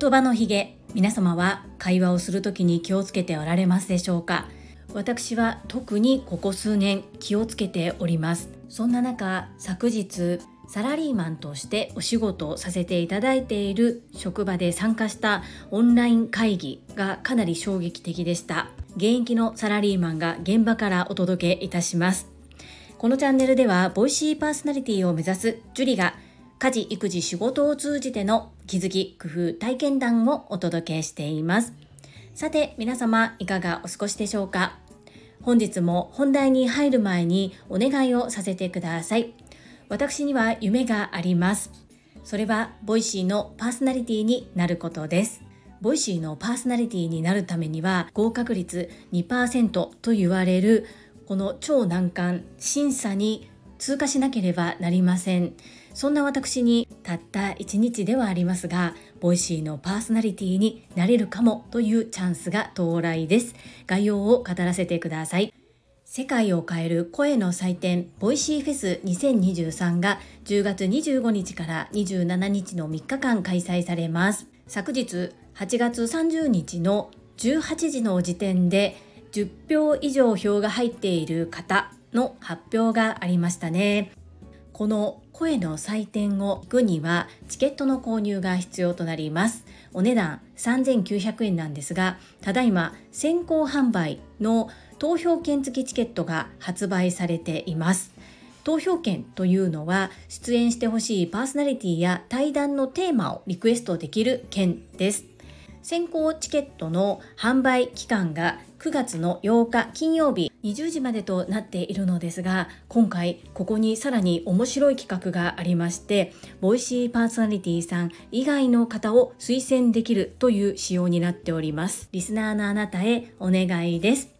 言葉のひげ皆様は会話をするときに気をつけておられますでしょうか？私は特にここ数年気をつけております。そんな中昨日サラリーマンとしてお仕事をさせていただいている職場で参加したオンライン会議がかなり衝撃的でした現役のサラリーマンが現場からお届けいたしますこのチャンネルではボイシーパーソナリティを目指すジュリが家事育児仕事を通じての気づき工夫体験談をお届けしていますさて皆様いかがお過ごしでしょうか？本日も本題に入る前にお願いをさせてください私には夢があります。それはボイシーのパーソナリティになることです。ボイシーのパーソナリティになるためには合格率2%と言われるこの超難関審査に通過しなければなりません。そんな私にたった1日ではありますが、ボイシーのパーソナリティになれるかもというチャンスが到来です。概要を語らせてください。世界を変える声の祭典ボイシーフェス2023が10月25日から27日の3日間開催されます。昨日8月30日の18時の時点で10票以上票が入っている方の発表がありましたね。この声の採点を行くにはチケットの購入が必要となります。お値段3900円なんですが、ただいま先行販売の投票券付きチケットが発売されています。投票券というのは出演してほしいパーソナリティや対談のテーマをリクエストできる券です。先行チケットの販売期間が9月の8日金曜日20時までとなっているのですが今回ここにさらに面白い企画がありましてボイシーパーソナリティさん以外の方を推薦できるという仕様になっております。リスナーのあなたへお願いです。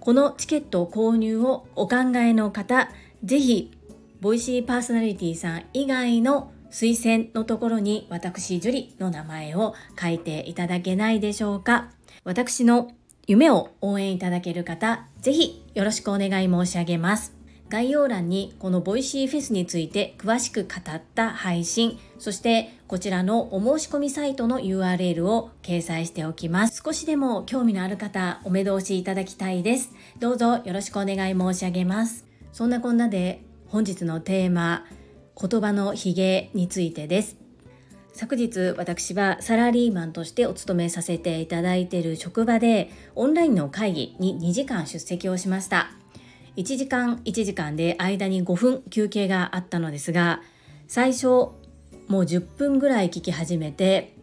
このチケット購入をお考えの方、ぜひ、ボイシーパーソナリティさん以外の推薦のところに私、ジュリの名前を書いていただけないでしょうか。私の夢を応援いただける方、ぜひよろしくお願い申し上げます。概要欄にこのボイシーフェスについて詳しく語った配信、そしてこちらのお申し込みサイトの URL を掲載しておきます。少しでも興味のある方、お目通しいただきたいです。どうぞよろしくお願い申し上げます。そんなこんなで本日のテーマ、言葉のヒゲについてです。昨日私はサラリーマンとしてお勤めさせていただいている職場でオンラインの会議に2時間出席をしました。1時間1時間で間に5分休憩があったのですが最初もう10分ぐらい聞き始めて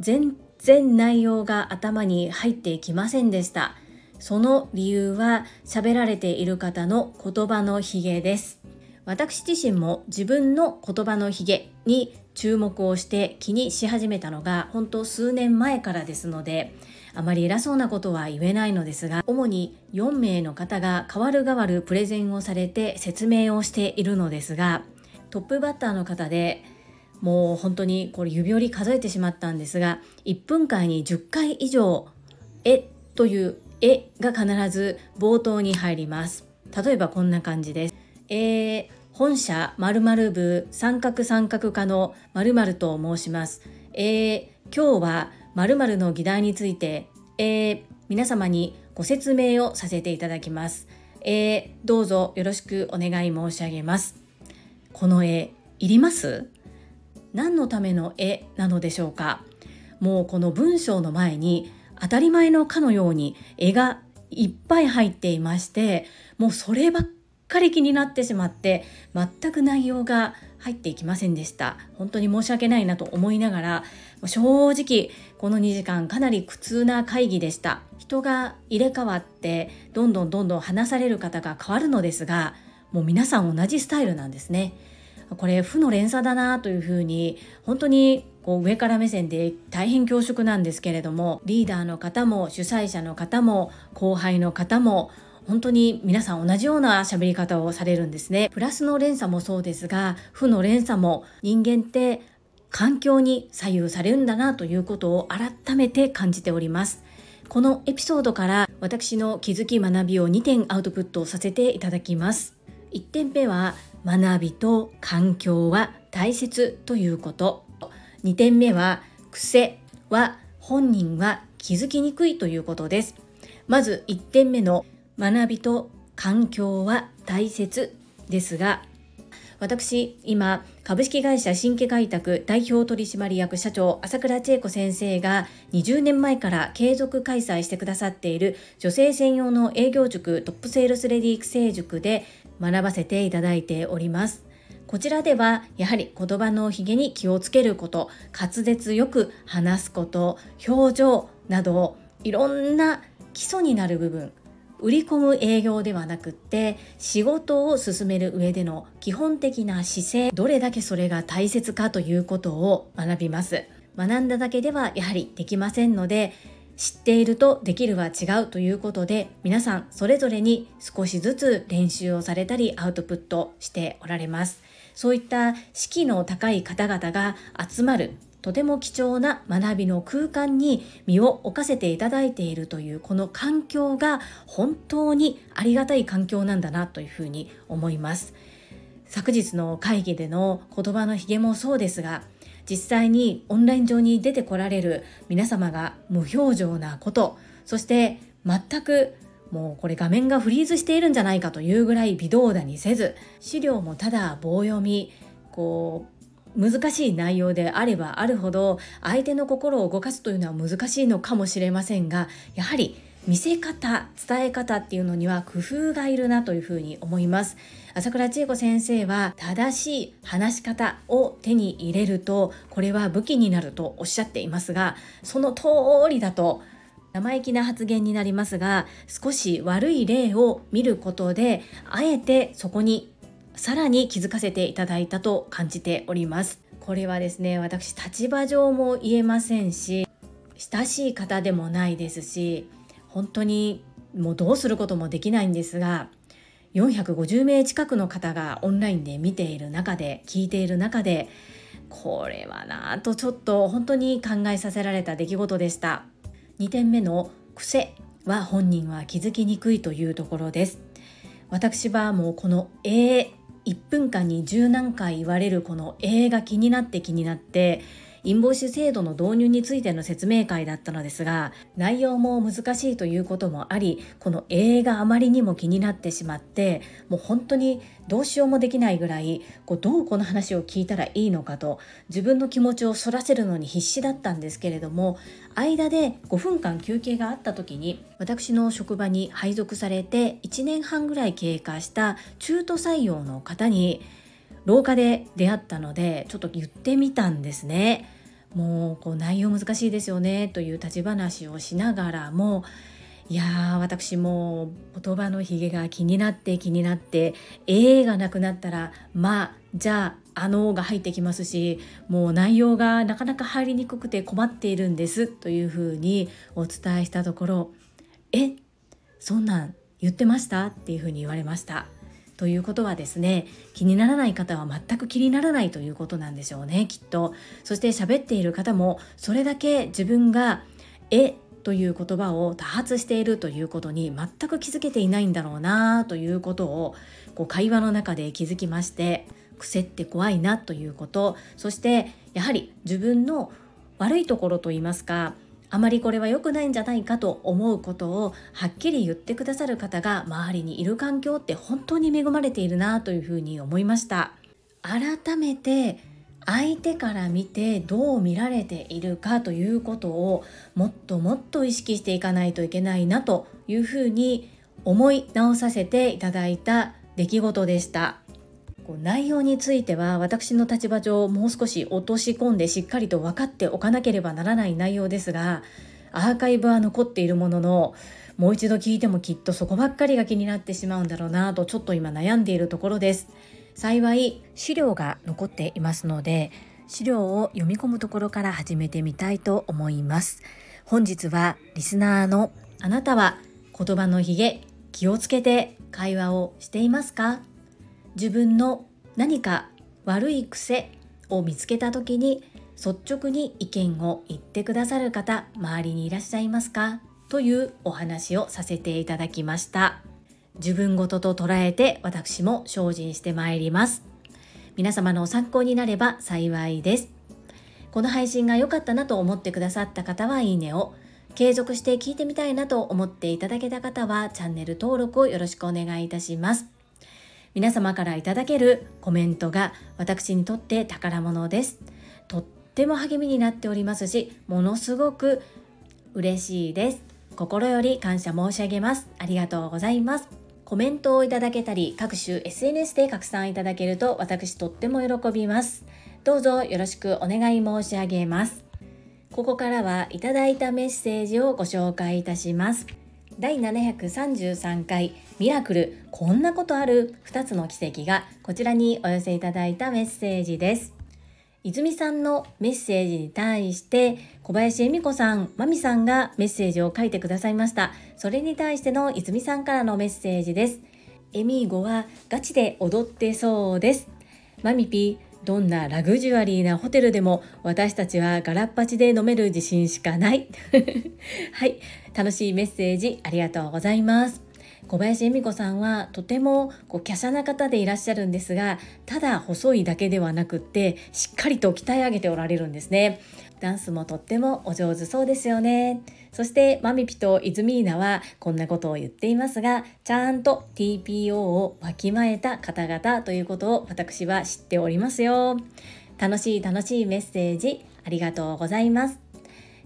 全然内容が頭に入ってきませんでしたその理由は喋られている方の言葉のヒゲです私自身も自分の言葉のヒゲに注目をして気にし始めたのが本当数年前からですのであまり偉そうなことは言えないのですが、主に4名の方が代わる代わるプレゼンをされて説明をしているのですが、トップバッターの方で、もう本当にこれ指折り数えてしまったんですが、1分間に10回以上、えというえが必ず冒頭に入ります。例えばこんな感じです。えー、本社〇〇部三角三角化の〇〇と申します。えー、今日は〇〇の議題について、えー、皆様にご説明をさせていただきます。えー、どうぞよろしくお願い申し上げます。この絵、いります？何のための絵なのでしょうか？もうこの文章の前に当たり前のかのように絵がいっぱい入っていましてもうそればっかり気になってしまって全く内容が入っていきませんでした。本当に申し訳ないなと思いながら正直この2時間かなり苦痛な会議でした。人が入れ替わってどんどんどんどん話される方が変わるのですがもう皆さん同じスタイルなんですね。これ負の連鎖だなというふうに本当にこう上から目線で大変恐縮なんですけれどもリーダーの方も主催者の方も後輩の方も本当に皆さん同じような喋り方をされるんですね。プラスの連鎖もそうですが、負の連鎖も人間って環境に左右されるんだなということを改めて感じております。このエピソードから私の気づき学びを2点アウトプットさせていただきます。1点目は学びと環境は大切ということ2点目は癖は本人は気づきにくいということですまず1点目の学びと環境は大切ですが私今株式会社新規開拓代表取締役社長朝倉千恵子先生が20年前から継続開催してくださっている女性専用の営業塾トップセールスレディ育成塾で学ばせていただいております。こちらではやはり言葉のひげに気をつけること滑舌よく話すこと表情などいろんな基礎になる部分売り込む営業ではなくって仕事を進める上での基本的な姿勢どれだけそれが大切かということを学びます。学んだだけではやはりできませんので知っているとできるは違うということで皆さんそれぞれに少しずつ練習をされたりアウトプットしておられます。そういった士気の高い方々が集まるとても貴重な学びの空間に身を置かせていただいているというこの環境が本当にありがたい環境なんだなというふうに思います。昨日の会議での言葉のひげもそうですが実際にオンライン上に出てこられる皆様が無表情なことそして全くもうこれ画面がフリーズしているんじゃないかというぐらい微動だにせず資料もただ棒読みこう難しい内容であればあるほど相手の心を動かすというのは難しいのかもしれませんがやはり見せ方伝え方っていうのには工夫がいるなというふうに思います。朝倉千恵子先生は正しい話し方を手に入れるとこれは武器になるとおっしゃっていますがその通りだと生意気な発言になりますが少し悪い例を見ることであえてそこにさらに気づかせていただいたと感じております。これはですね私立場上も言えませんし親しい方でもないですし本当にもうどうすることもできないんですが450名近くの方がオンラインで見ている中で聞いている中でこれはなぁとちょっと本当に考えさせられた出来事でした。2点目の癖は本人は気づきにくいというところです。私はもうこの「え1分間に十何回言われるこの映画気になって気になってインボイス制度の導入についての説明会だったのですが内容も難しいということもありこの映画あまりにも気になってしまってもう本当にどうしようもできないぐらいこうどうこの話を聞いたらいいのかと自分の気持ちをそらせるのに必死だったんですけれども間で5分間休憩があった時に私の職場に配属されて1年半ぐらい経過した中途採用の方に廊下で出会ったのでちょっと言ってみたんですね。もうこう内容難しいですよねという立ち話をしながらもいやー私も言葉のひげが気になって気になって「えー」がなくなったら「まあじゃああの」が入ってきますしもう内容がなかなか入りにくくて困っているんですというふうにお伝えしたところ「えそんなん言ってました?」っていうふうに言われました。ということはですね気にならない方は全く気にならないということなんでしょうねきっと。そして喋っている方もそれだけ自分が「えという言葉を多発しているということに全く気づけていないんだろうなということをこう会話の中で気づきまして癖って怖いなということ。そしてやはり自分の悪いところといいますかあまりこれは良くないんじゃないかと思うことをはっきり言ってくださる方が周りにいる環境って本当に恵まれているなというふうに思いました。改めて相手から見てどう見られているかということをもっともっと意識していかないといけないなというふうに思い直させていただいた出来事でした。こう内容については私の立場上もう少し落とし込んでしっかりと分かっておかなければならない内容ですがアーカイブは残っているもののもう一度聞いてもきっとそこばっかりが気になってしまうんだろうなとちょっと今悩んでいるところです。幸い資料が残っていますので資料を読み込むところから始めてみたいと思います。本日はリスナーのあなたは言葉のひげ気をつけて会話をしていますか？自分の何か悪い癖を見つけた時に率直に意見を言ってくださる方周りにいらっしゃいますか？というお話をさせていただきました。自分ごとと捉えて私も精進してまいります。皆様の参考になれば幸いです。この配信が良かったなと思ってくださった方はいいねを。継続して聞いてみたいなと思っていただけた方はチャンネル登録をよろしくお願いいたします。皆様からいただけるコメントが私にとって宝物です。とっても励みになっておりますしものすごく嬉しいです。心より感謝申し上げます。ありがとうございます。コメントをいただけたり各種 SNS で拡散いただけると私とっても喜びます。どうぞよろしくお願い申し上げます。ここからはいただいたメッセージをご紹介いたします。第733回ミラクルこんなことある2つの奇跡がこちらにお寄せいただいたメッセージです泉さんのメッセージに対して小林恵美子さん、まみさんがメッセージを書いてくださいました。それに対しての泉さんからのメッセージです。エミーゴはガチで踊ってそうです。マミピー、どんなラグジュアリーなホテルでも私たちはガラッパチで飲める自信しかない。はい、楽しいメッセージありがとうございます。小林恵美子さんはとてもこう華奢な方でいらっしゃるんですがただ細いだけではなくってしっかりと鍛え上げておられるんですね。ダンスもとってもお上手そうですよね。そしてマミピとイズミーナはこんなことを言っていますがちゃんと TPO をわきまえた方々ということを私は知っておりますよ。楽しい楽しいメッセージありがとうございます。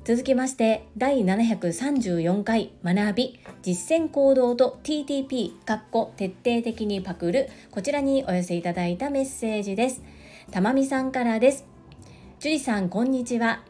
続きまして第734回学び実践行動と TTP かっこ徹底的にパクるこちらにお寄せいただいたメッセージです。たまみさんからです。樹里さんこんにちは。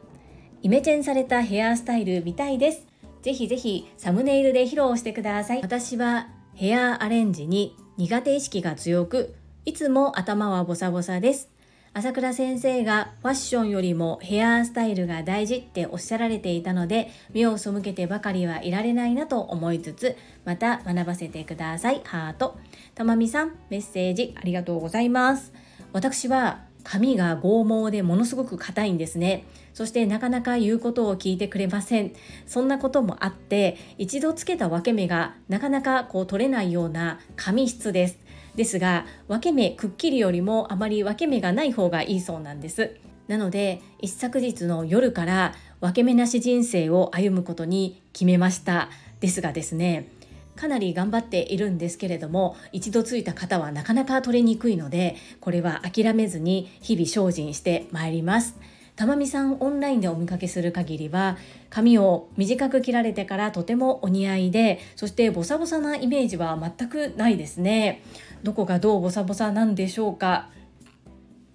イメチェンされたヘアスタイル見たいです。ぜひぜひサムネイルで披露してください。私はヘアアレンジに苦手意識が強くいつも頭はボサボサです。朝倉先生がファッションよりもヘアスタイルが大事っておっしゃられていたので目を背けてばかりはいられないなと思いつつまた学ばせてください。ハート。たまみさんメッセージありがとうございます。私は髪が剛毛でものすごく硬いんですね。そしてなかなか言うことを聞いてくれません。そんなこともあって一度つけた分け目がなかなかこう取れないような髪質です。ですが分け目くっきりよりもあまり分け目がない方がいいそうなんです。なので一昨日の夜から分け目なし人生を歩むことに決めました。ですがですねかなり頑張っているんですけれども一度ついた方はなかなか取れにくいのでこれは諦めずに日々精進してまいります。たまみさんオンラインでお見かけする限りは髪を短く切られてからとてもお似合いでそしてボサボサなイメージは全くないですね。どこがどうボサボサなんでしょうか。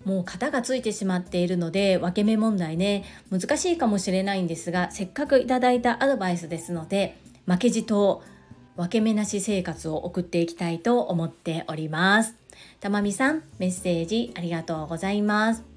もう型がついてしまっているので分け目問題ね。難しいかもしれないんですがせっかくいただいたアドバイスですので負けじと分け目なし生活を送っていきたいと思っております。たまみさんメッセージありがとうございます。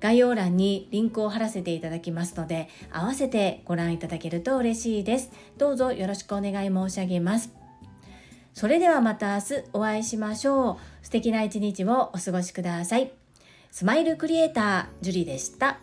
概要欄にリンクを貼らせていただきますので、合わせてご覧いただけると嬉しいです。どうぞよろしくお願い申し上げます。それではまた明日お会いしましょう。素敵な一日をお過ごしください。スマイルクリエイター、ジュリでした。